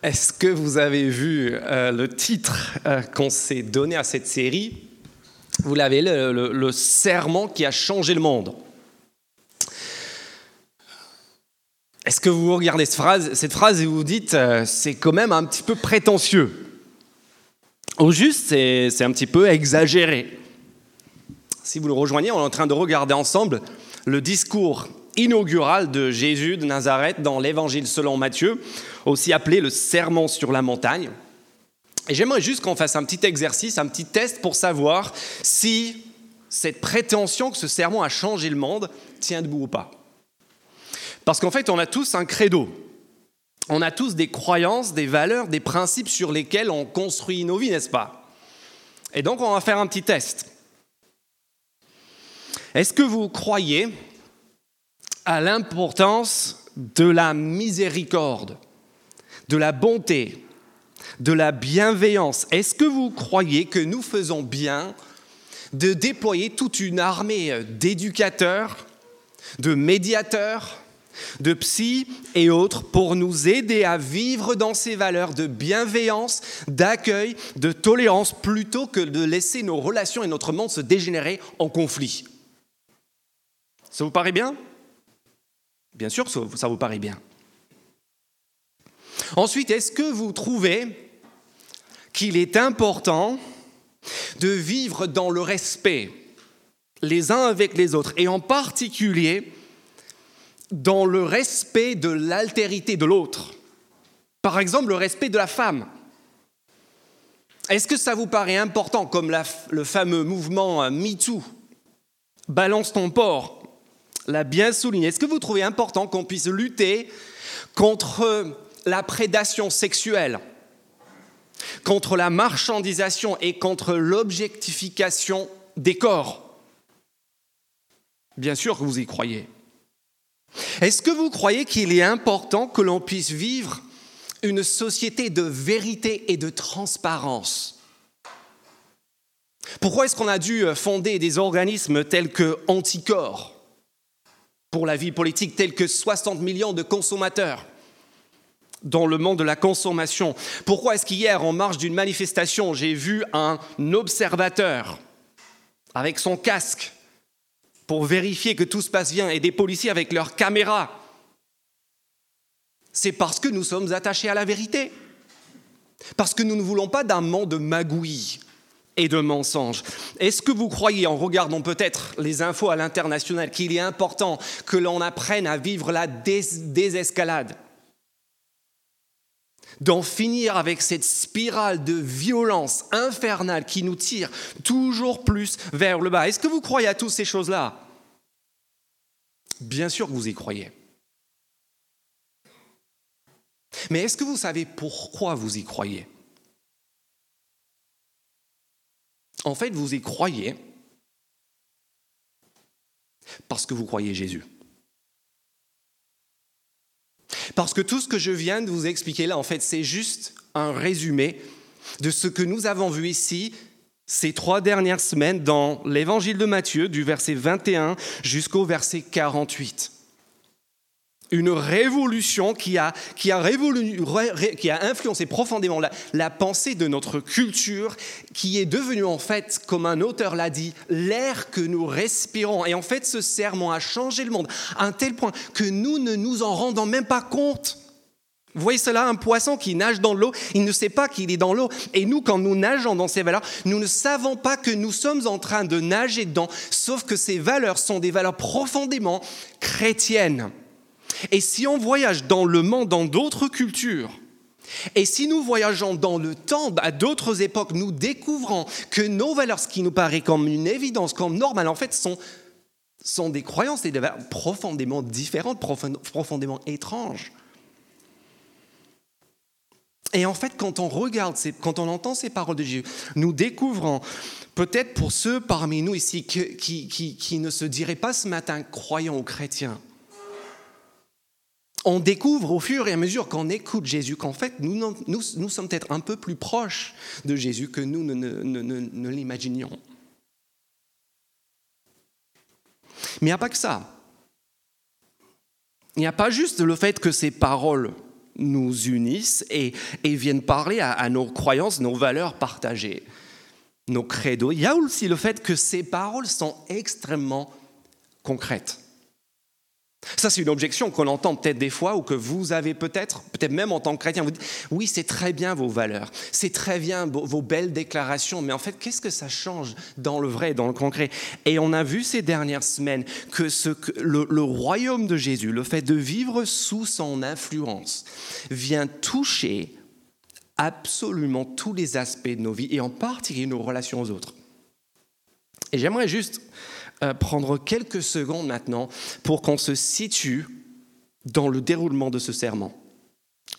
Est-ce que vous avez vu euh, le titre euh, qu'on s'est donné à cette série? Vous l'avez, le, le, serment qui a changé le monde. Est-ce que vous regardez cette phrase, et vous vous dites, euh, c'est quand même un petit peu prétentieux? Au juste, c'est un petit peu exagéré. Si vous le rejoignez, on est en train de regarder ensemble le discours inaugural de Jésus de Nazareth dans l'Évangile selon Matthieu, aussi appelé le Sermon sur la montagne. Et j'aimerais juste qu'on fasse un petit exercice, un petit test pour savoir si cette prétention que ce sermon a changé le monde tient debout ou pas. Parce qu'en fait, on a tous un credo. On a tous des croyances, des valeurs, des principes sur lesquels on construit nos vies, n'est-ce pas? Et donc, on va faire un petit test. Est-ce que vous croyez à l'importance de la miséricorde, de la bonté, de la bienveillance. Est-ce que vous croyez que nous faisons bien de déployer toute une armée d'éducateurs, de médiateurs, de psy et autres pour nous aider à vivre dans ces valeurs de bienveillance, d'accueil, de tolérance, plutôt que de laisser nos relations et notre monde se dégénérer en conflit? Ça vous paraît bien? Bien sûr, ça vous paraît bien. Ensuite, est-ce que vous trouvez qu'il est important de vivre dans le respect les uns avec les autres, et en particulier dans le respect de l'altérité de l'autre? Par exemple, le respect de la femme. Est-ce que ça vous paraît important, comme le fameux mouvement MeToo Balance ton porc l'a bien souligné. Est-ce que vous trouvez important qu'on puisse lutter contre la prédation sexuelle, contre la marchandisation et contre l'objectification des corps? Bien sûr que vous y croyez. Est-ce que vous croyez qu'il est important que l'on puisse vivre une société de vérité et de transparence? Pourquoi est-ce qu'on a dû fonder des organismes tels que Anticorps pour la vie politique telle que 60 millions de consommateurs dans le monde de la consommation. Pourquoi est-ce qu'hier, en marge d'une manifestation, j'ai vu un observateur avec son casque pour vérifier que tout se passe bien et des policiers avec leurs caméras? C'est parce que nous sommes attachés à la vérité. Parce que nous ne voulons pas d'un monde de magouilles et de mensonges. Est-ce que vous croyez, en regardant peut-être les infos à l'international, qu'il est important que l'on apprenne à vivre la désescalade? D'en finir avec cette spirale de violence infernale qui nous tire toujours plus vers le bas. Est-ce que vous croyez à toutes ces choses-là? Bien sûr que vous y croyez. Mais est-ce que vous savez pourquoi vous y croyez? En fait, vous y croyez parce que vous croyez Jésus. Parce que tout ce que je viens de vous expliquer là, en fait, c'est juste un résumé de ce que nous avons vu ici ces trois dernières semaines dans l'évangile de Matthieu, du verset 21 jusqu'au verset 48 une révolution qui a, influencé profondément la, la, pensée de notre culture, qui est devenue en fait, comme un auteur l'a dit, l'air que nous respirons. Et en fait, ce serment a changé le monde à un tel point que nous ne nous en rendons même pas compte. Vous voyez cela, un poisson qui nage dans l'eau, il ne sait pas qu'il est dans l'eau. Et nous, quand nous nageons dans ces valeurs, nous ne savons pas que nous sommes en train de nager dedans, sauf que ces valeurs sont des valeurs profondément chrétiennes. Et si on voyage dans le monde, dans d'autres cultures, et si nous voyageons dans le temps, à d'autres époques, nous découvrons que nos valeurs, ce qui nous paraît comme une évidence, comme normal, en fait, sont, sont des croyances et des valeurs profondément différentes, profondément étranges. Et en fait, quand on regarde, quand on entend ces paroles de Jésus, nous découvrons, peut-être pour ceux parmi nous ici qui, qui, qui ne se diraient pas ce matin croyants ou chrétiens, on découvre au fur et à mesure qu'on écoute Jésus qu'en fait, nous, sommes peut-être un peu plus proches de Jésus que nous ne, l'imaginions. Mais il n'y a pas que ça. Il n'y a pas juste le fait que ces paroles nous unissent et, viennent parler à, nos croyances, nos valeurs partagées, nos credos. Il y a aussi le fait que ces paroles sont extrêmement concrètes. Ça, c'est une objection qu'on entend peut-être des fois ou que vous avez peut-être, peut-être même en tant que chrétien, vous dites, oui, c'est très bien vos valeurs, c'est très bien vos belles déclarations, mais en fait, qu'est-ce que ça change dans le vrai, dans le concret? Et on a vu ces dernières semaines que, le, royaume de Jésus, le fait de vivre sous son influence, vient toucher absolument tous les aspects de nos vies et en particulier nos relations aux autres. Et j'aimerais juste prendre quelques secondes maintenant pour qu'on se situe dans le déroulement de ce serment.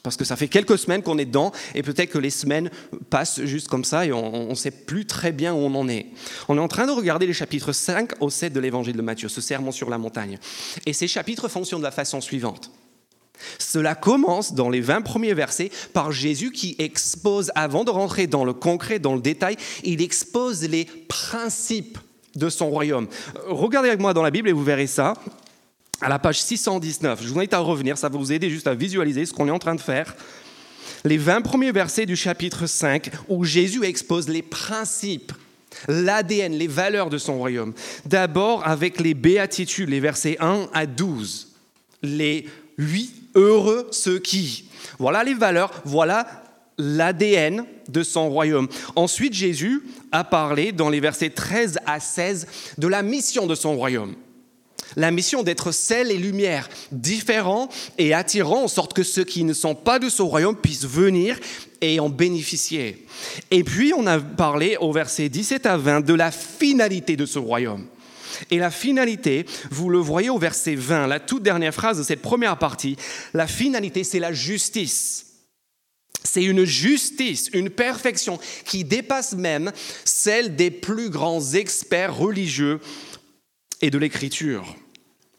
Parce que ça fait quelques semaines qu'on est dedans et peut-être que les semaines passent juste comme ça et on ne sait plus très bien où on en est. On est en train de regarder les chapitres 5 au 7 de l'évangile de Matthieu, ce serment sur la montagne. Et ces chapitres fonctionnent de la façon suivante. Cela commence dans les 20 premiers versets par Jésus qui expose, avant de rentrer dans le concret, dans le détail, il expose les principes de son royaume. Regardez avec moi dans la Bible et vous verrez ça. À la page 619, je vous invite à revenir, ça va vous aider juste à visualiser ce qu'on est en train de faire. Les 20 premiers versets du chapitre 5 où Jésus expose les principes, l'ADN, les valeurs de son royaume. D'abord avec les béatitudes, les versets 1 à 12. Les huit heureux ceux qui. Voilà les valeurs, voilà l'ADN de son royaume. Ensuite, Jésus a parlé dans les versets 13 à 16 de la mission de son royaume. La mission d'être sel et lumière, différents et attirants, en sorte que ceux qui ne sont pas de son royaume puissent venir et en bénéficier. Et puis, on a parlé au verset 17 à 20 de la finalité de ce royaume. Et la finalité, vous le voyez au verset 20, la toute dernière phrase de cette première partie, la finalité, c'est la justice. C'est une justice, une perfection qui dépasse même celle des plus grands experts religieux et de l'écriture.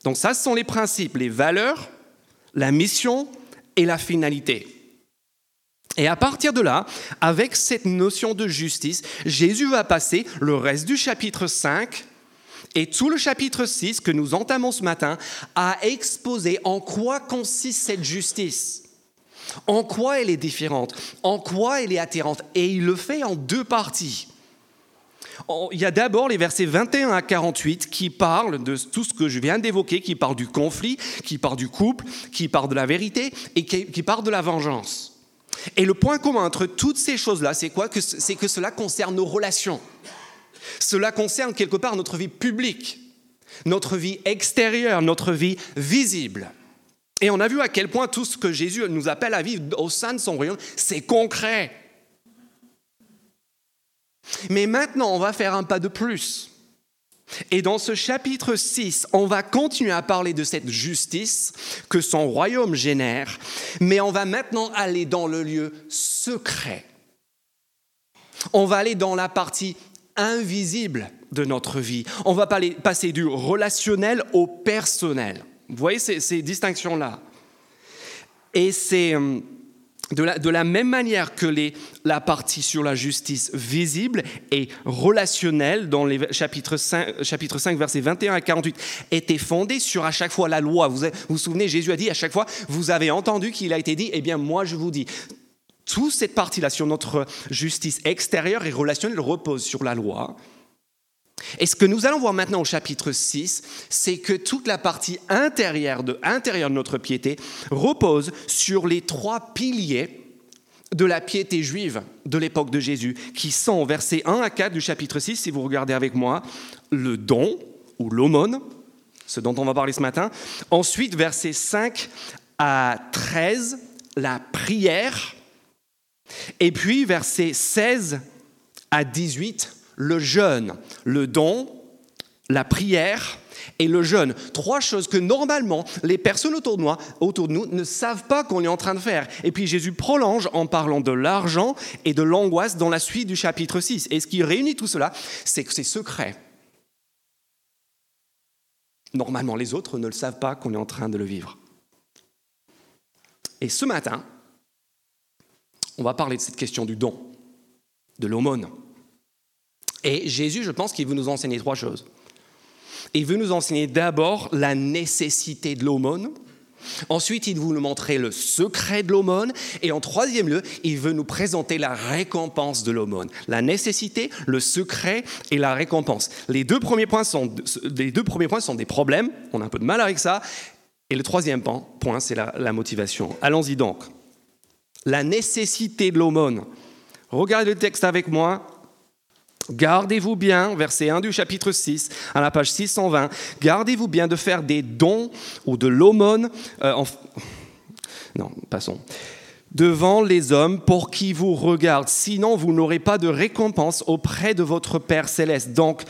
Donc ça, ce sont les principes, les valeurs, la mission et la finalité. Et à partir de là, avec cette notion de justice, Jésus va passer le reste du chapitre 5 et tout le chapitre 6 que nous entamons ce matin à exposer en quoi consiste cette justice. En quoi elle est différente? En quoi elle est attirante? Et il le fait en deux parties. Il y a d'abord les versets 21 à 48 qui parlent de tout ce que je viens d'évoquer, qui parlent du conflit, qui parlent du couple, qui parlent de la vérité et qui parlent de la vengeance. Et le point commun entre toutes ces choses-là, c'est quoi? C'est que cela concerne nos relations. Cela concerne quelque part notre vie publique, notre vie extérieure, notre vie visible. Et on a vu à quel point tout ce que Jésus nous appelle à vivre au sein de son royaume, c'est concret. Mais maintenant, on va faire un pas de plus. Et dans ce chapitre 6, on va continuer à parler de cette justice que son royaume génère, mais on va maintenant aller dans le lieu secret. On va aller dans la partie invisible de notre vie. On va passer du relationnel au personnel. Vous voyez ces, distinctions-là. Et c'est euh, de la, même manière que la partie sur la justice visible et relationnelle dans les chapitres 5, chapitre 5 versets 21 à 48 était fondée sur à chaque fois la loi. Vous vous, vous souvenez, Jésus a dit à chaque fois, vous avez entendu qu'il a été dit, eh bien moi je vous dis. Toute cette partie-là sur notre justice extérieure et relationnelle repose sur la loi. Et ce que nous allons voir maintenant au chapitre 6, c'est que toute la partie intérieure de, intérieure de notre piété repose sur les trois piliers de la piété juive de l'époque de Jésus, qui sont versets 1 à 4 du chapitre 6, si vous regardez avec moi, le don ou l'aumône, ce dont on va parler ce matin. Ensuite, versets 5 à 13, la prière. Et puis, versets 16 à 18, le jeûne, le don, la prière et le jeûne. Trois choses que normalement les personnes autour de, autour de nous ne savent pas qu'on est en train de faire. Et puis Jésus prolonge en parlant de l'argent et de l'angoisse dans la suite du chapitre 6. Et ce qui réunit tout cela, c'est que c'est secret. Normalement, les autres ne le savent pas qu'on est en train de le vivre. Et ce matin, on va parler de cette question du don, de l'aumône. Et Jésus, je pense qu'il veut nous enseigner trois choses. Il veut nous enseigner d'abord la nécessité de l'aumône, Ensuite, il veut nous montrer le secret de l'aumône. Et en troisième lieu, il veut nous présenter la récompense de l'aumône. La nécessité, le secret et la récompense. Les deux premiers points sont, deux premiers points sont des problèmes. On a un peu de mal avec ça. Et le troisième point, c'est la, la motivation. Allons-y donc. La nécessité de l'aumône. Regardez le texte avec moi. Gardez-vous bien, verset 1 du chapitre 6, à la page 620, gardez-vous bien de faire des dons ou de l'aumône, euh, non, passons, devant les hommes pour qui vous regardent, sinon vous n'aurez pas de récompense auprès de votre Père céleste. Donc,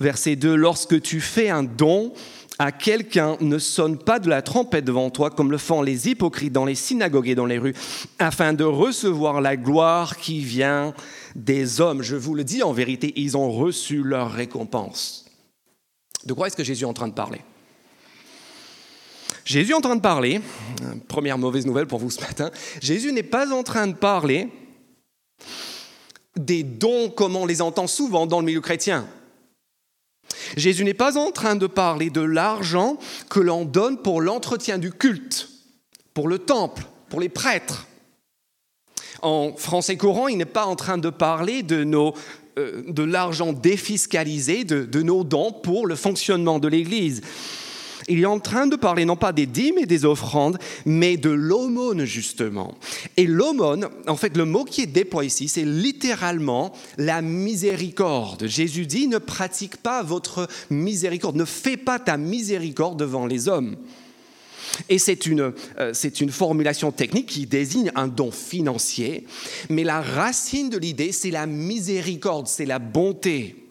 verset 2, lorsque tu fais un don, à quelqu'un ne sonne pas de la trompette devant toi comme le font les hypocrites dans les synagogues et dans les rues, afin de recevoir la gloire qui vient des hommes. Je vous le dis en vérité, ils ont reçu leur récompense. De quoi est-ce que Jésus est en train de parler? Jésus est en train de parler, première mauvaise nouvelle pour vous ce matin, Jésus n'est pas en train de parler des dons comme on les entend souvent dans le milieu chrétien. Jésus n'est pas en train de parler de l'argent que l'on donne pour l'entretien du culte, pour le temple, pour les prêtres. En français courant, il n'est pas en train de parler de, euh, l'argent défiscalisé, de, de nos dons pour le fonctionnement de l'Église. Il est en train de parler non pas des dîmes et des offrandes, mais de l'aumône justement. Et l'aumône, en fait, le mot qui est déployé ici, c'est littéralement la miséricorde. Jésus dit, ne pratique pas votre miséricorde, ne fais pas ta miséricorde devant les hommes. Et c'est une, euh, c'est une formulation technique qui désigne un don financier, mais la racine de l'idée, c'est la miséricorde, c'est la bonté.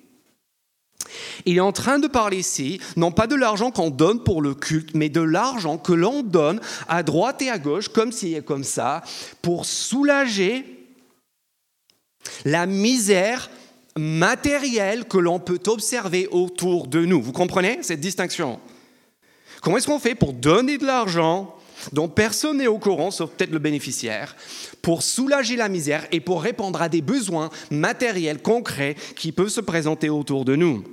Il est en train de parler ici, non pas de l'argent qu'on donne pour le culte, mais de l'argent que l'on donne à droite et à gauche, comme ci et comme ça, pour soulager la misère matérielle que l'on peut observer autour de nous. Vous comprenez cette distinction? Comment est-ce qu'on fait pour donner de l'argent dont personne n'est au courant, sauf peut-être le bénéficiaire, pour soulager la misère et pour répondre à des besoins matériels concrets qui peuvent se présenter autour de nous?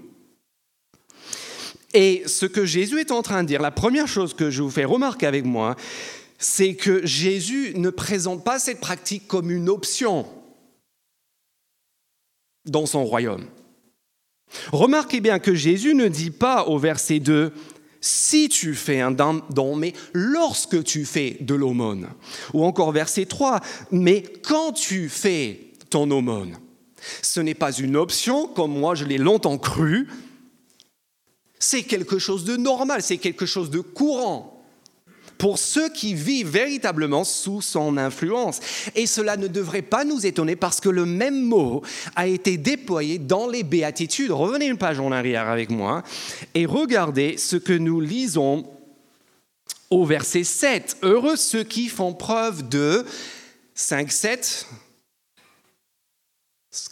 Et ce que Jésus est en train de dire, la première chose que je vous fais remarquer avec moi, c'est que Jésus ne présente pas cette pratique comme une option dans son royaume. Remarquez bien que Jésus ne dit pas au verset 2, si tu fais un don, mais lorsque tu fais de l'aumône. Ou encore verset 3, mais quand tu fais ton aumône. Ce n'est pas une option, comme moi je l'ai longtemps cru, c'est quelque chose de normal, c'est quelque chose de courant pour ceux qui vivent véritablement sous son influence. Et cela ne devrait pas nous étonner parce que le même mot a été déployé dans les béatitudes. Revenez une page en arrière avec moi et regardez ce que nous lisons au verset 7. Heureux ceux qui font preuve de 5, 7.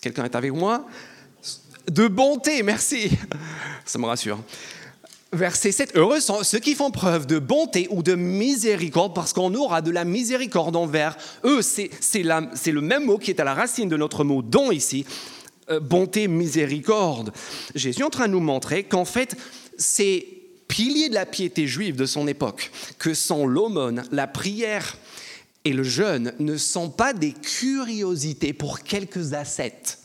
Quelqu'un est avec moi? De bonté, merci. Ça me rassure. Verset 7, heureux sont ceux qui font preuve de bonté ou de miséricorde, parce qu'on aura de la miséricorde envers eux. C'est le même mot qui est à la racine de notre mot don ici, euh, bonté, miséricorde. Jésus est en train de nous montrer qu'en fait, ces piliers de la piété juive de son époque, que sont l'aumône, la prière et le jeûne, ne sont pas des curiosités pour quelques ascètes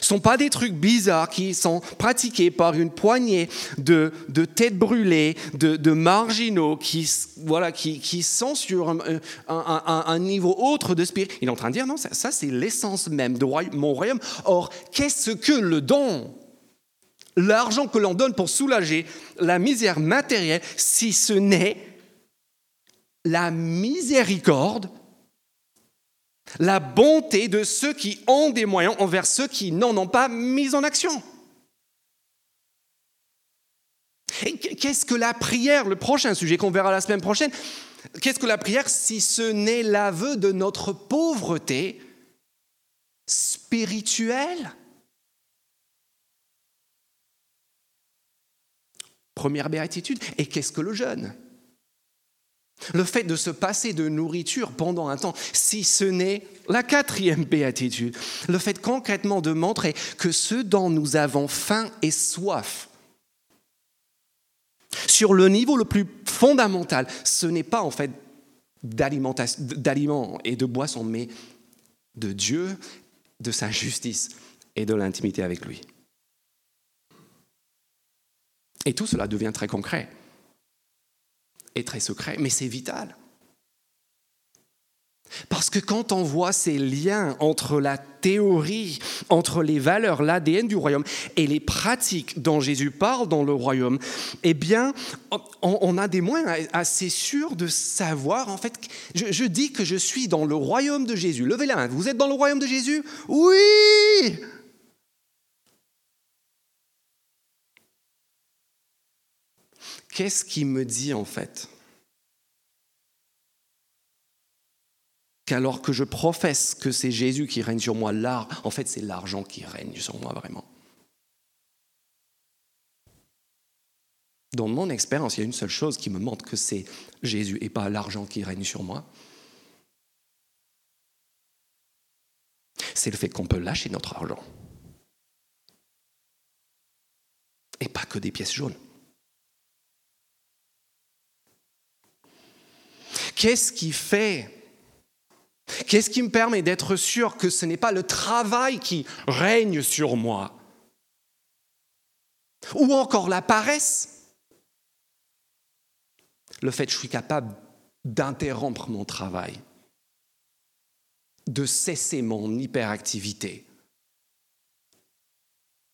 ce ne sont pas des trucs bizarres qui sont pratiqués par une poignée de, têtes brûlées, de, marginaux qui, voilà, qui, sont sur un, niveau autre de spirit. Il est en train de dire, non, ça, c'est l'essence même de mon royaume. Or, qu'est-ce que le don? L'argent que l'on donne pour soulager la misère matérielle, si ce n'est la miséricorde la bonté de ceux qui ont des moyens envers ceux qui n'en ont pas mis en action. Qu'est-ce que la prière, le prochain sujet qu'on verra la semaine prochaine, qu'est-ce que la prière si ce n'est l'aveu de notre pauvreté spirituelle? Première béatitude. Et qu'est-ce que le jeûne? Le fait de se passer de nourriture pendant un temps, si ce n'est la quatrième béatitude, le fait concrètement de montrer que ce dont nous avons faim et soif, Sur le niveau le plus fondamental, ce n'est pas en fait d'aliments et de boissons, mais de Dieu, de sa justice et de l'intimité avec lui. Et tout cela devient très concret et très secret, mais c'est vital. Parce que quand on voit ces liens entre la théorie, entre les valeurs, l'ADN du royaume et les pratiques dont Jésus parle dans le royaume, eh bien, on, a des moyens assez sûrs de savoir, en fait, je, dis que je suis dans le royaume de Jésus. Levez la main, vous êtes dans le royaume de Jésus? Oui Qu'est-ce qui me dit en fait qu'alors que je professe que c'est Jésus qui règne sur moi, l'art, en fait c'est l'argent qui règne sur moi vraiment. Dans mon expérience, il y a une seule chose qui me montre que c'est Jésus et pas l'argent qui règne sur moi. C'est le fait qu'on peut lâcher notre argent. Et pas que des pièces jaunes. Qu'est-ce qui fait? Qu'est-ce qui me permet d'être sûr que ce n'est pas le travail qui règne sur moi? Ou encore la paresse? Le fait que je suis capable d'interrompre mon travail, de cesser mon hyperactivité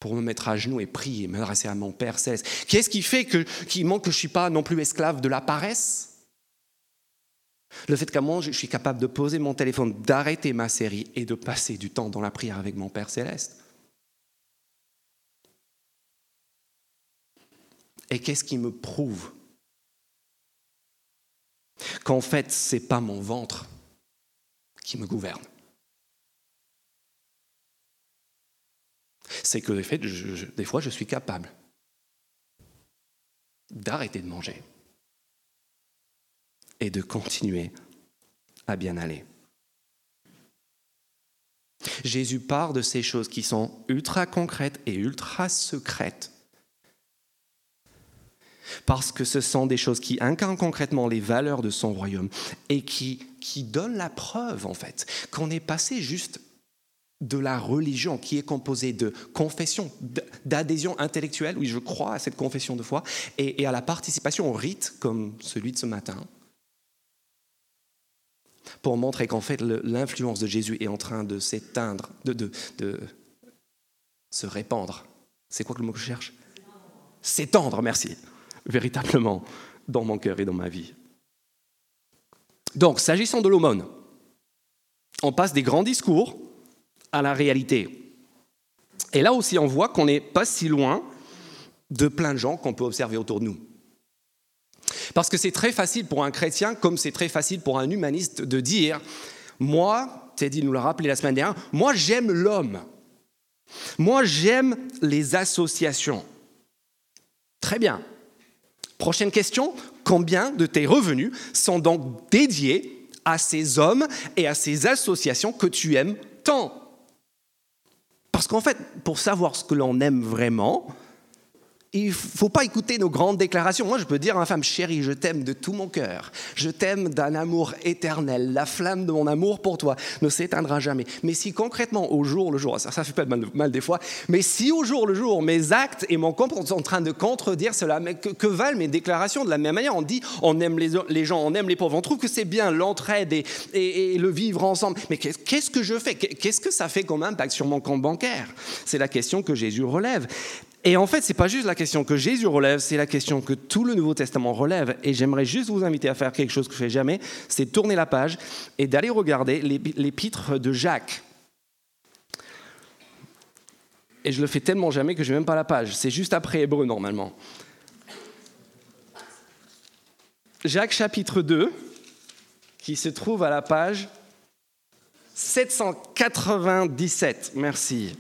pour me mettre à genoux et prier, m'adresser à mon Père céleste. Qu'est-ce qui fait que, manque que je ne suis pas non plus esclave de la paresse? Le fait qu'à moi, je suis capable de poser mon téléphone, d'arrêter ma série et de passer du temps dans la prière avec mon Père céleste. Et qu'est-ce qui me prouve qu'en fait, ce n'est pas mon ventre qui me gouverne? C'est que, fait, des fois, je suis capable d'arrêter de manger et de continuer à bien aller. Jésus part de ces choses qui sont ultra concrètes et ultra secrètes. Parce que ce sont des choses qui incarnent concrètement les valeurs de son royaume et qui, qui donnent la preuve, en fait, qu'on est passé juste de la religion qui est composée de confession, d'adhésion intellectuelle, oui, je crois à cette confession de foi, et, et à la participation au rite, comme celui de ce matin, pour montrer qu'en fait l'influence de Jésus est en train de s'éteindre, de, de, se répandre. C'est quoi le mot que je cherche? S'étendre, merci, véritablement, dans mon cœur et dans ma vie. Donc, s'agissant de l'aumône, on passe des grands discours à la réalité. Et là aussi, on voit qu'on n'est pas si loin de plein de gens qu'on peut observer autour de nous. Parce que c'est très facile pour un chrétien, comme c'est très facile pour un humaniste, de dire, moi, Teddy nous l'a rappelé la semaine dernière, moi j'aime l'homme. Moi j'aime les associations. Très bien. Prochaine question, combien de tes revenus sont donc dédiés à ces hommes et à ces associations que tu aimes tant? Parce qu'en fait, pour savoir ce que l'on aime vraiment, il ne faut pas écouter nos grandes déclarations. Moi, je peux dire à ma femme, chérie, je t'aime de tout mon cœur. Je t'aime d'un amour éternel. La flamme de mon amour pour toi ne s'éteindra jamais. Mais si concrètement, au jour le jour, ça, ça fait pas mal, mal, des fois, mais si au jour le jour, mes actes et mon comportement sont en train de contredire cela, que, valent mes déclarations De la même manière, on dit, on aime les, gens, on aime les pauvres. On trouve que c'est bien l'entraide et, et, le vivre ensemble. Mais qu'est-ce que je fais? Qu'est-ce que ça fait comme impact sur mon compte bancaire? C'est la question que Jésus relève. Et en fait, ce n'est pas juste la question que Jésus relève, c'est la question que tout le Nouveau Testament relève. Et j'aimerais juste vous inviter à faire quelque chose que je fais jamais, c'est tourner la page et d'aller regarder l'épître de Jacques. Et je le fais tellement jamais que je n'ai même pas la page. C'est juste après Hébreu normalement. Jacques chapitre 2, qui se trouve à la page 797. Merci.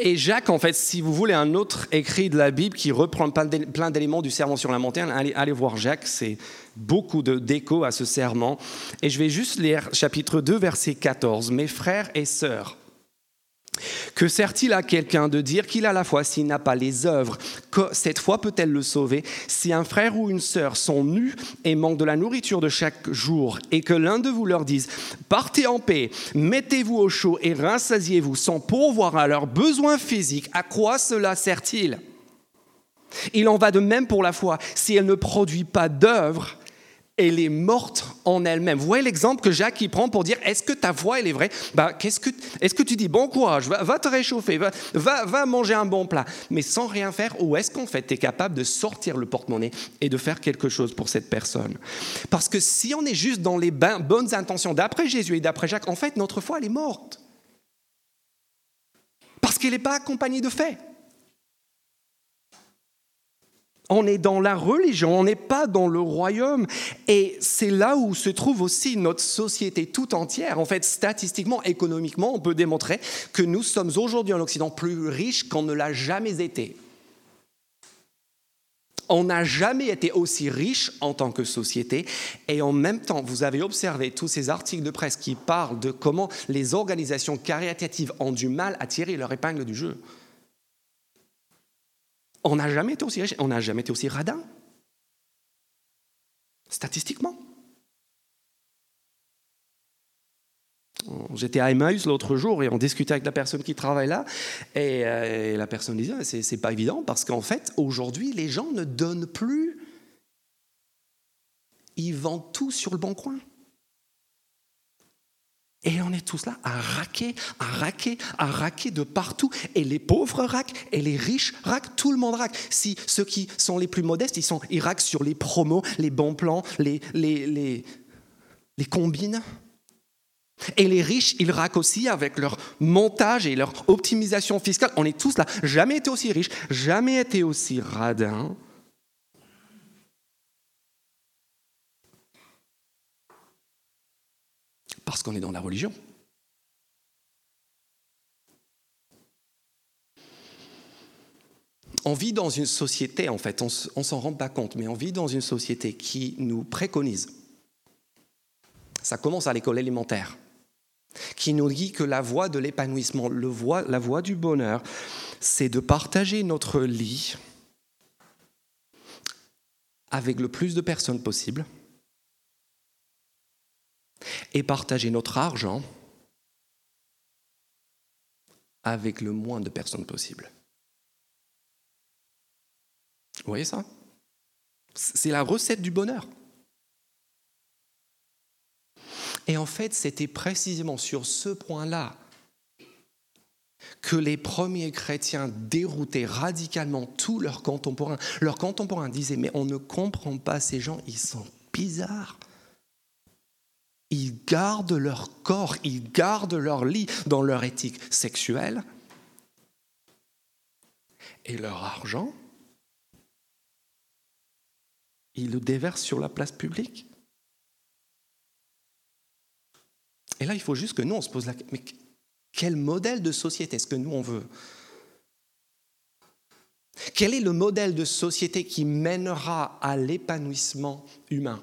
Et Jacques, en fait, si vous voulez un autre écrit de la Bible qui reprend plein d'éléments du serment sur la montagne, allez, voir Jacques, c'est beaucoup d'écho à ce serment. Et je vais juste lire chapitre 2, verset 14. Mes frères et sœurs, Que sert-il à quelqu'un de dire qu'il a la foi s'il n'a pas les œuvres? Que Cette foi peut-elle le sauver Si un frère ou une sœur sont nus et manquent de la nourriture de chaque jour, et que l'un de vous leur dise Partez en paix, mettez-vous au chaud et rassasiez-vous sans pourvoir à leurs besoins physiques, à quoi cela sert-il? Il en va de même pour la foi. Si elle ne produit pas d'œuvres, elle est morte en elle-même. Vous voyez l'exemple que Jacques y prend pour dire est-ce que ta voix est vraie? Bah, qu'est-ce que, Est-ce que tu dis? Bon courage, va, te réchauffer, va, va, manger un bon plat, mais sans rien faire Ou est-ce qu'en fait tu es capable de sortir le porte-monnaie et de faire quelque chose pour cette personne? Parce que si on est juste dans les bonnes intentions d'après Jésus et d'après Jacques, en fait notre foi elle est morte. Parce qu'elle n'est pas accompagnée de faits. On est dans la religion, on n'est pas dans le royaume. Et c'est là où se trouve aussi notre société tout entière. En fait, statistiquement, économiquement, on peut démontrer que nous sommes aujourd'hui en Occident plus riches qu'on ne l'a jamais été. On n'a jamais été aussi riche en tant que société. Et en même temps, vous avez observé tous ces articles de presse qui parlent de comment les organisations caritatives ont du mal à tirer leur épingle du jeu. On n'a jamais été aussi radin. Statistiquement. J'étais à Emmaüs l'autre jour et on discutait avec la personne qui travaille là. Et, euh, la personne disait c'est, c'est pas évident parce qu'en fait, aujourd'hui, les gens ne donnent plus. Ils vendent tout sur le bon coin. Et on est tous là à raquer, à raquer, à raquer de partout. Et les pauvres raquent, et les riches raquent, tout le monde raque. Si ceux qui sont les plus modestes, ils, sont, raquent sur les promos, les bons plans, les, les, les, les combines. Et les riches, ils raquent aussi avec leur montage et leur optimisation fiscale. On est tous là. Jamais été aussi riches, jamais été aussi radins. Parce qu'on est dans la religion. On vit dans une société, en fait, on ne s'en rend pas compte, mais on vit dans une société qui nous préconise. Ça commence à l'école élémentaire, qui nous dit que la voie de l'épanouissement, la voie du bonheur, c'est de partager notre lit avec le plus de personnes possible, et partager notre argent avec le moins de personnes possible. Vous voyez ça? C'est la recette du bonheur. Et en fait, c'était précisément sur ce point-là que les premiers chrétiens déroutaient radicalement tous leurs contemporains. Leurs contemporains disaient, mais on ne comprend pas ces gens, ils sont bizarres. Ils gardent leur corps, ils gardent leur lit dans leur éthique sexuelle. Et leur argent, ils le déversent sur la place publique. Et là, il faut juste que nous, on se pose la question, mais quel modèle de société est-ce que nous, on veut? Quel est le modèle de société qui mènera à l'épanouissement humain?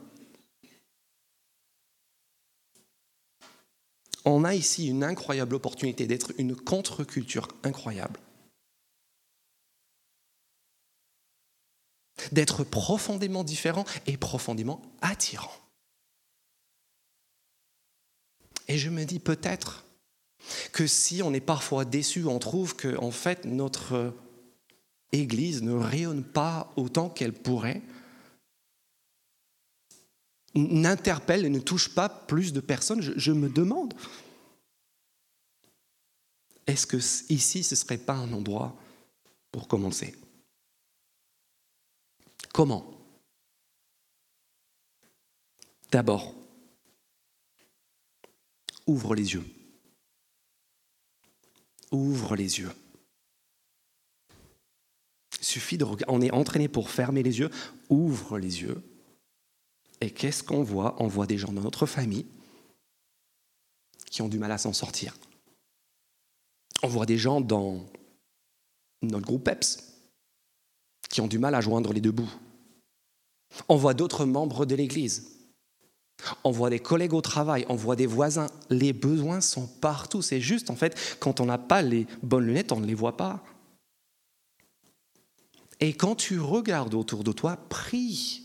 On a ici une incroyable opportunité d'être une contre-culture incroyable. D'être profondément différent et profondément attirant. Et je me dis peut-être que si on est parfois déçu, on trouve que en fait notre Église ne rayonne pas autant qu'elle pourrait, n'interpelle et ne touche pas plus de personnes, je, me demande, est-ce que ici, ce ne serait pas un endroit pour commencer? Comment? D'abord, ouvre les yeux. Ouvre les yeux. Suffit de. On est entraîné pour fermer les yeux. Ouvre les yeux et qu'est-ce qu'on voit? On voit des gens dans notre famille qui ont du mal à s'en sortir. On voit des gens dans notre groupe PEPS qui ont du mal à joindre les deux bouts. On voit d'autres membres de l'Église On voit des collègues au travail, on voit des voisins. Les besoins sont partout. C'est juste, en fait, quand on n'a pas les bonnes lunettes, on ne les voit pas. Et quand tu regardes autour de toi, prie.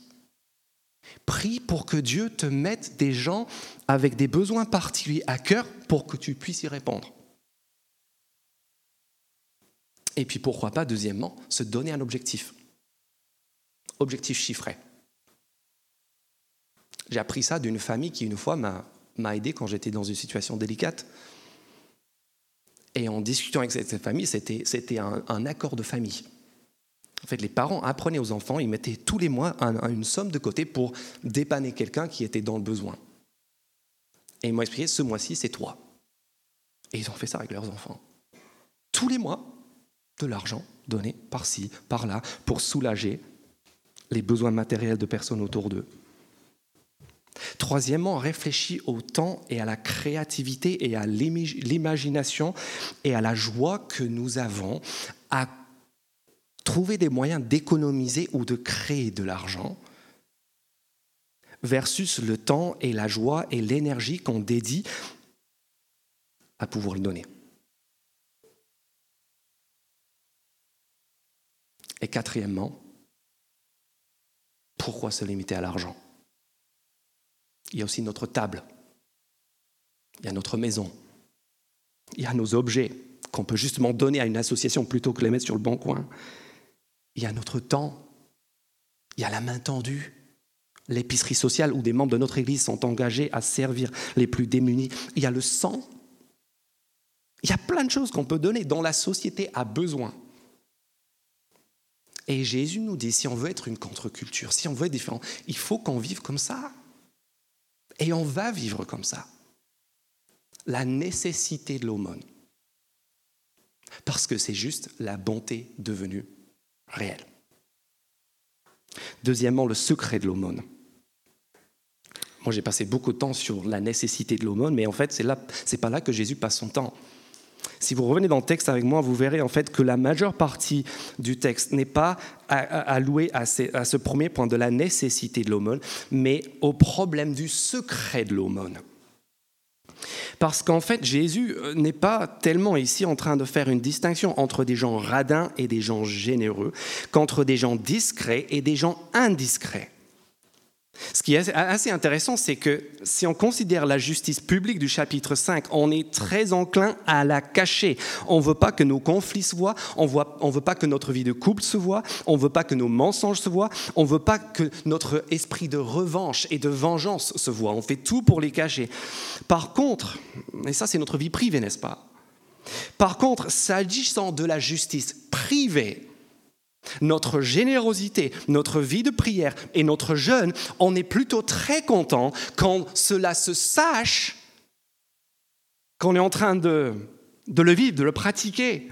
Prie pour que Dieu te mette des gens avec des besoins particuliers à cœur pour que tu puisses y répondre. Et puis pourquoi pas, deuxièmement, se donner un objectif. Objectif chiffré. J'ai appris ça d'une famille qui, une fois, m'a aidé quand j'étais dans une situation délicate. Et en discutant avec cette famille, c'était un, un, accord de famille. En fait, les parents apprenaient aux enfants, ils mettaient tous les mois une somme de côté pour dépanner quelqu'un qui était dans le besoin. Et ils m'ont expliqué, ce mois-ci, c'est toi. Et ils ont fait ça avec leurs enfants. Tous les mois, de l'argent donné par-ci, par-là, pour soulager les besoins matériels de personnes autour d'eux. Troisièmement, réfléchis au temps et à la créativité et à l'imagination et à la joie que nous avons à trouver des moyens d'économiser ou de créer de l'argent versus le temps et la joie et l'énergie qu'on dédie à pouvoir le donner. Et quatrièmement, pourquoi se limiter à l'argent? Il y a aussi notre table, il y a notre maison, il y a nos objets qu'on peut justement donner à une association plutôt que les mettre sur le bon coin. Il y a notre temps, il y a la main tendue, l'épicerie sociale où des membres de notre Église sont engagés à servir les plus démunis. Il y a le sang. Il y a plein de choses qu'on peut donner dont la société a besoin. Et Jésus nous dit, si on veut être une contre-culture, si on veut être différent, il faut qu'on vive comme ça. Et on va vivre comme ça. La nécessité de l'aumône. Parce que c'est juste la bonté devenue réelle. Deuxièmement, le secret de l'aumône. Moi, j'ai passé beaucoup de temps sur la nécessité de l'aumône, mais en fait, c'est là, c'est pas là que Jésus passe son temps. Si vous revenez dans le texte avec moi, vous verrez en fait que la majeure partie du texte n'est pas allouée à, à ce premier point de la nécessité de l'aumône, mais au problème du secret de l'aumône. Parce qu'en fait, Jésus euh, n'est pas tellement ici en train de faire une distinction entre des gens radins et des gens généreux, qu'entre des gens discrets et des gens indiscrets. Ce qui est assez intéressant, c'est que si on considère la justice publique du chapitre 5, on est très enclin à la cacher. On ne veut pas que nos conflits se voient, on ne veut pas que notre vie de couple se voit, on ne veut pas que nos mensonges se voient, on ne veut pas que notre esprit de revanche et de vengeance se voit. On fait tout pour les cacher. Par contre, et ça c'est notre vie privée, n'est-ce pas? Par contre, s'agissant de la justice privée, notre générosité, notre vie de prière et notre jeûne, on est plutôt très content quand cela se sache, qu'on est en train de, le vivre, de le pratiquer.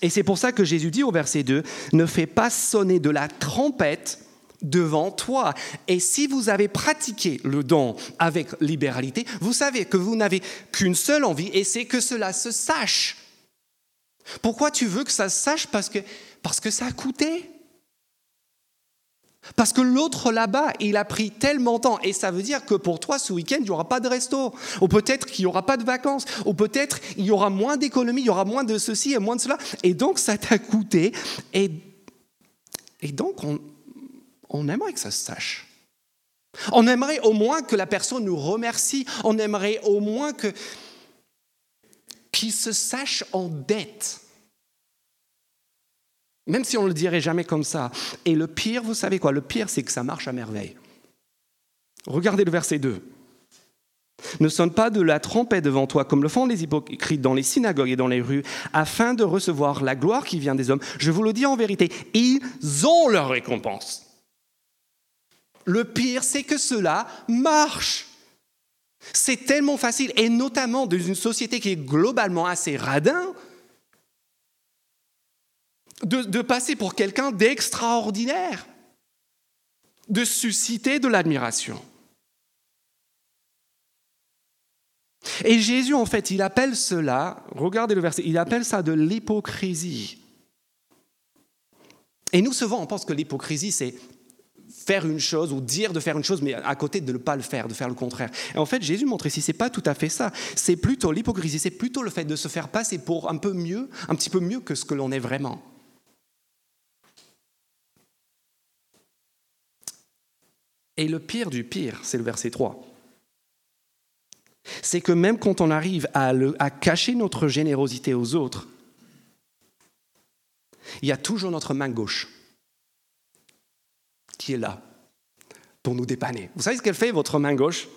Et c'est pour ça que Jésus dit au verset 2, ne fais pas sonner de la trompette devant toi. Et si vous avez pratiqué le don avec libéralité, vous savez que vous n'avez qu'une seule envie, et c'est que cela se sache. Pourquoi tu veux que ça se sache parce que, parce que ça a coûté? Parce que l'autre là-bas, il a pris tellement de temps. Et ça veut dire que pour toi, ce week-end, il n'y aura pas de resto. Ou peut-être qu'il n'y aura pas de vacances. Ou peut-être il y aura moins d'économies, il y aura moins de ceci et moins de cela. Et donc, ça t'a coûté. Et, et donc, on, on aimerait que ça se sache. On aimerait au moins que la personne nous remercie. On aimerait au moins que, qui se sache en dette. Même si on ne le dirait jamais comme ça. Et le pire, vous savez quoi? Le pire, c'est que ça marche à merveille. Regardez le verset 2. Ne sonne pas de la trompette devant toi comme le font les hypocrites dans les synagogues et dans les rues, afin de recevoir la gloire qui vient des hommes. Je vous le dis en vérité, ils ont leur récompense. Le pire, c'est que cela marche. C'est tellement facile, et notamment dans une société qui est globalement assez radin, de, passer pour quelqu'un d'extraordinaire, de susciter de l'admiration. Et Jésus, en fait, il appelle cela, regardez le verset, il appelle ça de l'hypocrisie. Et nous, souvent, on pense que l'hypocrisie, c'est faire une chose ou dire de faire une chose, mais à côté de ne pas le faire, de faire le contraire. Et en fait, Jésus montre ici, c'est pas tout à fait ça. C'est plutôt l'hypocrisie, c'est plutôt le fait de se faire passer pour un peu mieux, un petit peu mieux que ce que l'on est vraiment. Et le pire du pire, c'est le verset 3. C'est que même quand on arrive à, à cacher notre générosité aux autres, il y a toujours notre main gauche est là pour nous dépanner. Vous savez ce qu'elle fait, votre main gauche?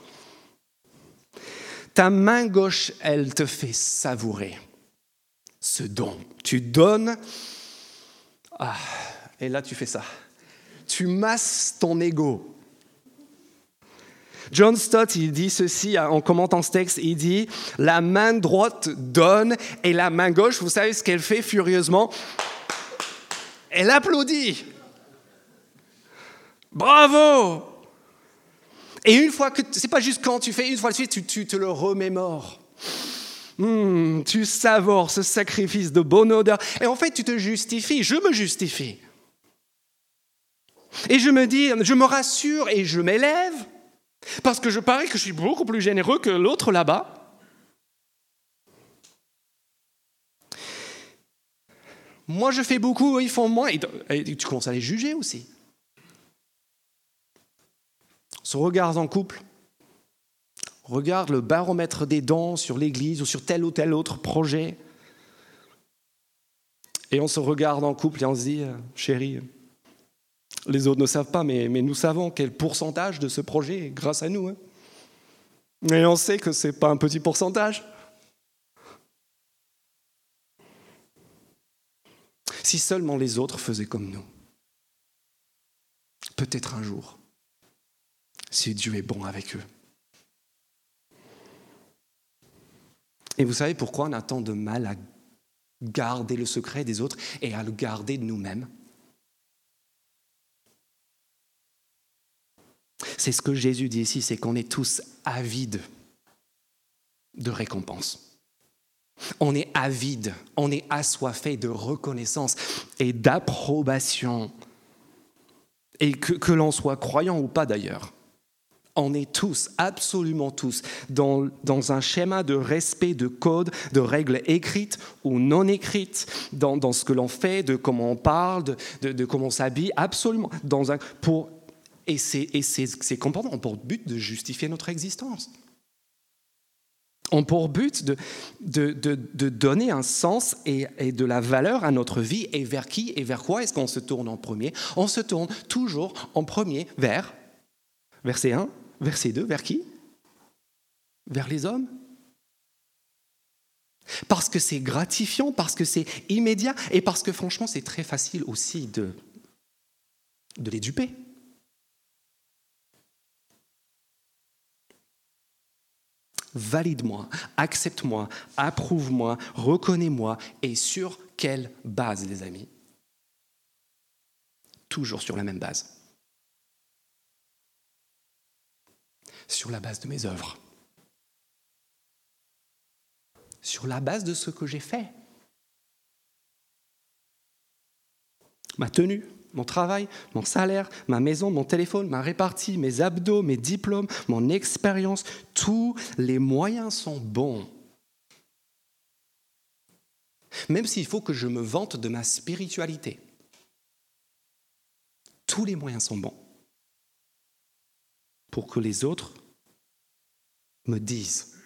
Ta main gauche, elle te fait savourer ce don. Tu donnes, ah, et là tu fais ça. Tu masses ton ego. John Stott, il dit ceci en commentant ce texte, il dit, la main droite donne et la main gauche, vous savez ce qu'elle fait furieusement? Elle applaudit. Bravo Et une fois que, c'est pas juste quand tu fais, une fois de suite, tu, te le remémores. Hmm, tu savores ce sacrifice de bonne odeur. Et en fait, tu te justifies, je me justifie. Et je me dis, je me rassure et je m'élève, parce que je parie que je suis beaucoup plus généreux que l'autre là-bas. Moi, je fais beaucoup, ils font moins. Et tu commences à les juger aussi se regarde en couple, regarde le baromètre des dons sur l'Église ou sur tel ou tel autre projet, et on se regarde en couple et on se dit, chérie, les autres ne savent pas, mais, nous savons quel pourcentage de ce projet est grâce à nous. Hein. Et on sait que ce n'est pas un petit pourcentage. Si seulement les autres faisaient comme nous, peut-être un jour, si Dieu est bon avec eux. Et vous savez pourquoi on a tant de mal à garder le secret des autres et à le garder de nous-mêmes? C'est ce que Jésus dit ici, c'est qu'on est tous avides de récompense. On est avide, on est assoiffé de reconnaissance et d'approbation. Et que, que l'on soit croyant ou pas d'ailleurs. On est tous, absolument tous, dans, un schéma de respect de code, de règles écrites ou non écrites, dans, ce que l'on fait, de comment on parle, de, comment on s'habille, absolument. Dans un, pour, et ces comportements ont pour but de justifier notre existence. Ont pour but de, de donner un sens et, et, de la valeur à notre vie. Et vers qui et vers quoi est-ce qu'on se tourne en premier? On se tourne toujours en premier vers, verset 1, Verset 2, vers qui? Vers les hommes? Parce que c'est gratifiant, parce que c'est immédiat et parce que franchement c'est très facile aussi de, de les duper. Valide-moi, accepte-moi, approuve-moi, reconnais-moi et sur quelle base les amis? Toujours sur la même base. Sur la base de mes œuvres, sur la base de ce que j'ai fait. Ma tenue, mon travail, mon salaire, ma maison, mon téléphone, ma répartie, mes abdos, mes diplômes, mon expérience, tous les moyens sont bons. Même s'il faut que je me vante de ma spiritualité, tous les moyens sont bons pour que les autres me disent,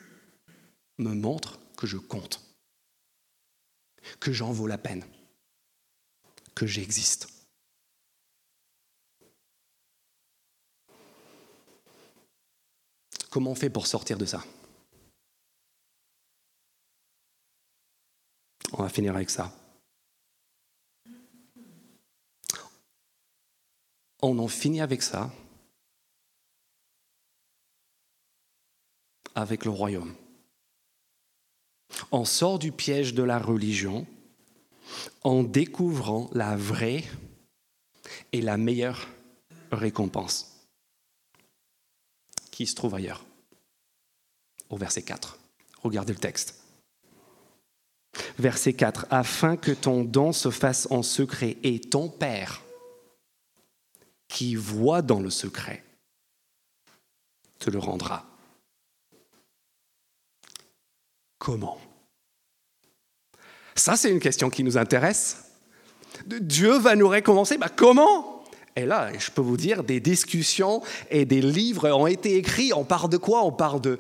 me montrent que je compte, que j'en vaux la peine, que j'existe. Comment on fait pour sortir de ça? On va finir avec ça. On en finit avec ça avec le royaume. On sort du piège de la religion en découvrant la vraie et la meilleure récompense qui se trouve ailleurs, au verset 4. Regardez le texte. Verset 4, afin que ton don se fasse en secret et ton Père, qui voit dans le secret te le rendra. Comment? Ça, c'est une question qui nous intéresse. Dieu va nous récompenser. Bah, comment? Et là, je peux vous dire, des discussions et des livres ont été écrits. On parle de quoi? On parle de,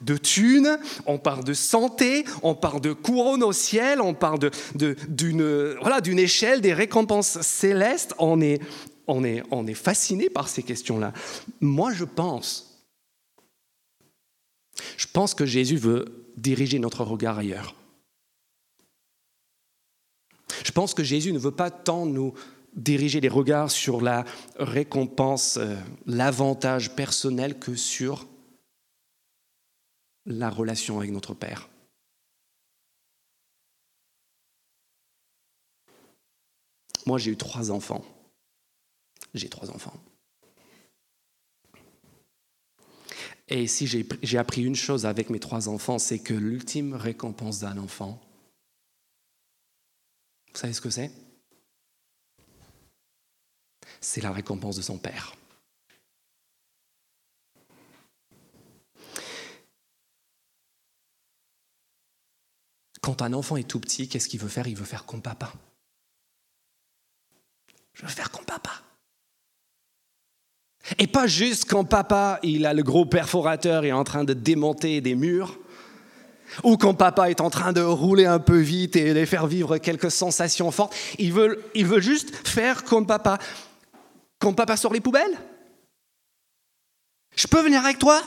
de thunes, on parle de santé, on parle de couronne au ciel, on parle d'une de, voilà, échelle des récompenses célestes. On est, on est, on est fasciné par ces questions-là. Moi, je pense, je pense que Jésus veut diriger notre regard ailleurs. Je pense que Jésus ne veut pas tant nous diriger les regards sur la récompense, euh, l'avantage personnel que sur la relation avec notre Père. Moi, j'ai eu trois enfants. J'ai trois enfants. Et si j'ai appris une chose avec mes trois enfants, c'est que l'ultime récompense d'un enfant, vous savez ce que c'est? C'est la récompense de son père. Quand un enfant est tout petit, qu'est-ce qu'il veut faire? Il veut faire comme papa. Je veux faire comme papa. Et pas juste quand papa, il a le gros perforateur et est en train de démonter des murs, ou quand papa est en train de rouler un peu vite et de faire vivre quelques sensations fortes. Il veut, il veut juste faire comme papa. Quand papa sort les poubelles Je peux venir avec toi?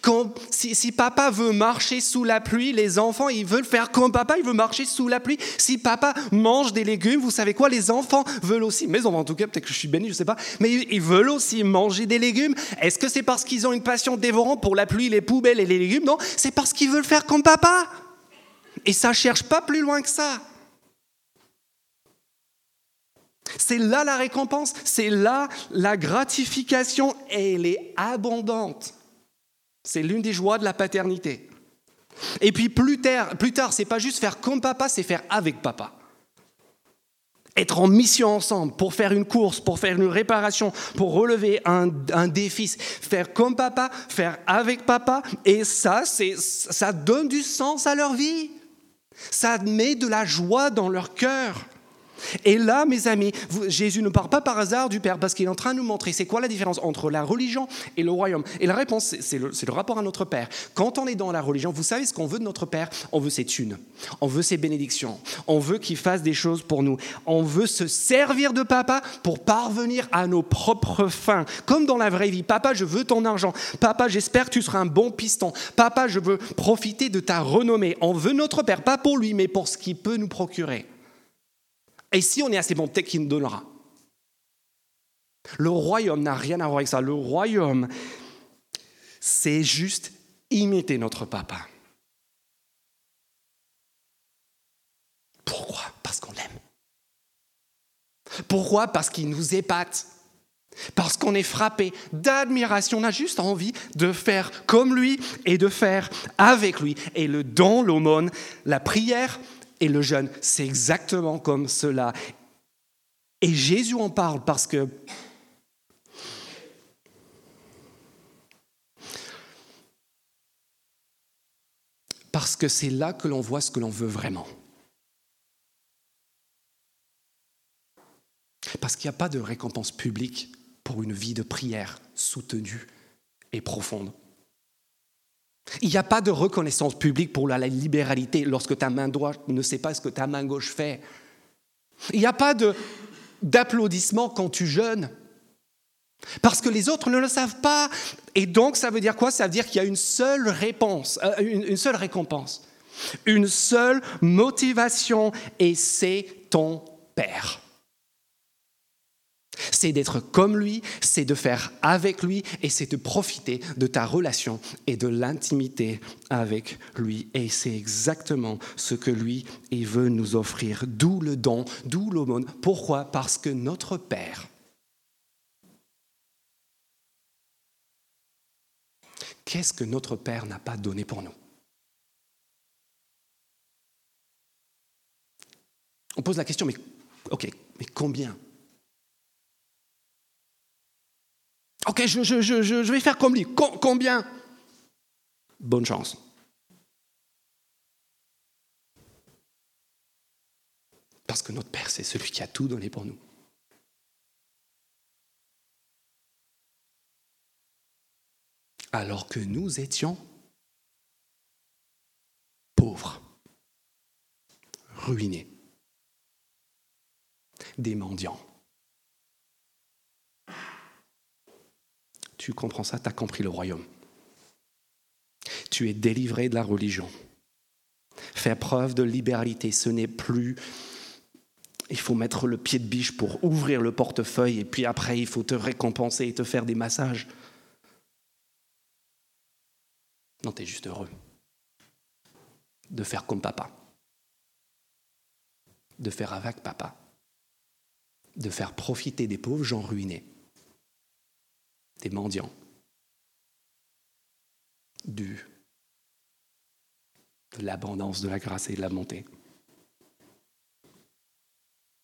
Quand, si, papa veut marcher sous la pluie, les enfants, ils veulent faire comme papa, ils veulent marcher sous la pluie. Si papa mange des légumes, vous savez quoi, les enfants veulent aussi, mais en tout cas, peut-être que je suis béni, je ne sais pas, mais ils veulent aussi manger des légumes. Est-ce que c'est parce qu'ils ont une passion dévorante pour la pluie, les poubelles et les légumes? Non, c'est parce qu'ils veulent faire comme papa. Et ça ne cherche pas plus loin que ça. C'est là la récompense, c'est là la gratification, et elle est abondante. C'est l'une des joies de la paternité. Et puis plus tard, plus tard c'est pas juste faire comme papa, c'est faire avec papa. Être en mission ensemble pour faire une course, pour faire une réparation, pour relever un, un défi. Faire comme papa, faire avec papa. Et ça, ça donne du sens à leur vie. Ça met de la joie dans leur cœur. Et là, mes amis, Jésus ne parle pas par hasard du Père, parce qu'il est en train de nous montrer c'est quoi la différence entre la religion et le royaume. Et la réponse, c'est le, rapport à notre Père. Quand on est dans la religion, vous savez ce qu'on veut de notre Père? On veut ses thunes, on veut ses bénédictions, on veut qu'il fasse des choses pour nous, on veut se servir de papa pour parvenir à nos propres fins. Comme dans la vraie vie, papa, je veux ton argent, papa, j'espère que tu seras un bon piston, papa, je veux profiter de ta renommée. On veut notre Père, pas pour lui, mais pour ce qu'il peut nous procurer. Et si on est assez bon, peut-être qu'il nous donnera. Le royaume n'a rien à voir avec ça. Le royaume, c'est juste imiter notre papa. Pourquoi? Parce qu'on l'aime. Pourquoi? Parce qu'il nous épate. Parce qu'on est frappé d'admiration, on a juste envie de faire comme lui et de faire avec lui. Et le don, l'aumône, la prière, et le jeûne. C'est exactement comme cela. Et Jésus en parle parce que parce que c'est là que l'on voit ce que l'on veut vraiment. Parce qu'il n'y a pas de récompense publique pour une vie de prière soutenue et profonde. Il n'y a pas de reconnaissance publique pour la libéralité lorsque ta main droite ne sait pas ce que ta main gauche fait. Il n'y a pas d'applaudissement quand tu jeûnes. Parce que les autres ne le savent pas. Et donc, ça veut dire quoi? Ça veut dire qu'il y a une seule réponse, euh, une seule récompense, une seule motivation, et c'est ton Père. C'est d'être comme lui, c'est de faire avec lui et c'est de profiter de ta relation et de l'intimité avec lui. Et c'est exactement ce que lui veut nous offrir. D'où le don, d'où l'aumône. Pourquoi? Parce que notre Père, qu'est-ce que notre Père n'a pas donné pour nous? On pose la question, mais combien Ok, je, vais faire comme lui. combien? Bonne chance. Parce que notre Père, c'est celui qui a tout donné pour nous. Alors que nous étions pauvres, ruinés, des mendiants. Tu comprends ça, tu as compris le royaume. Tu es délivré de la religion. Faire preuve de libéralité, ce n'est plus il faut mettre le pied de biche pour ouvrir le portefeuille et puis après il faut te récompenser et te faire des massages. Non, tu es juste heureux de faire comme papa, de faire avec papa, de faire profiter des pauvres gens ruinés, des mendiants, du, de l'abondance de la grâce et de la bonté.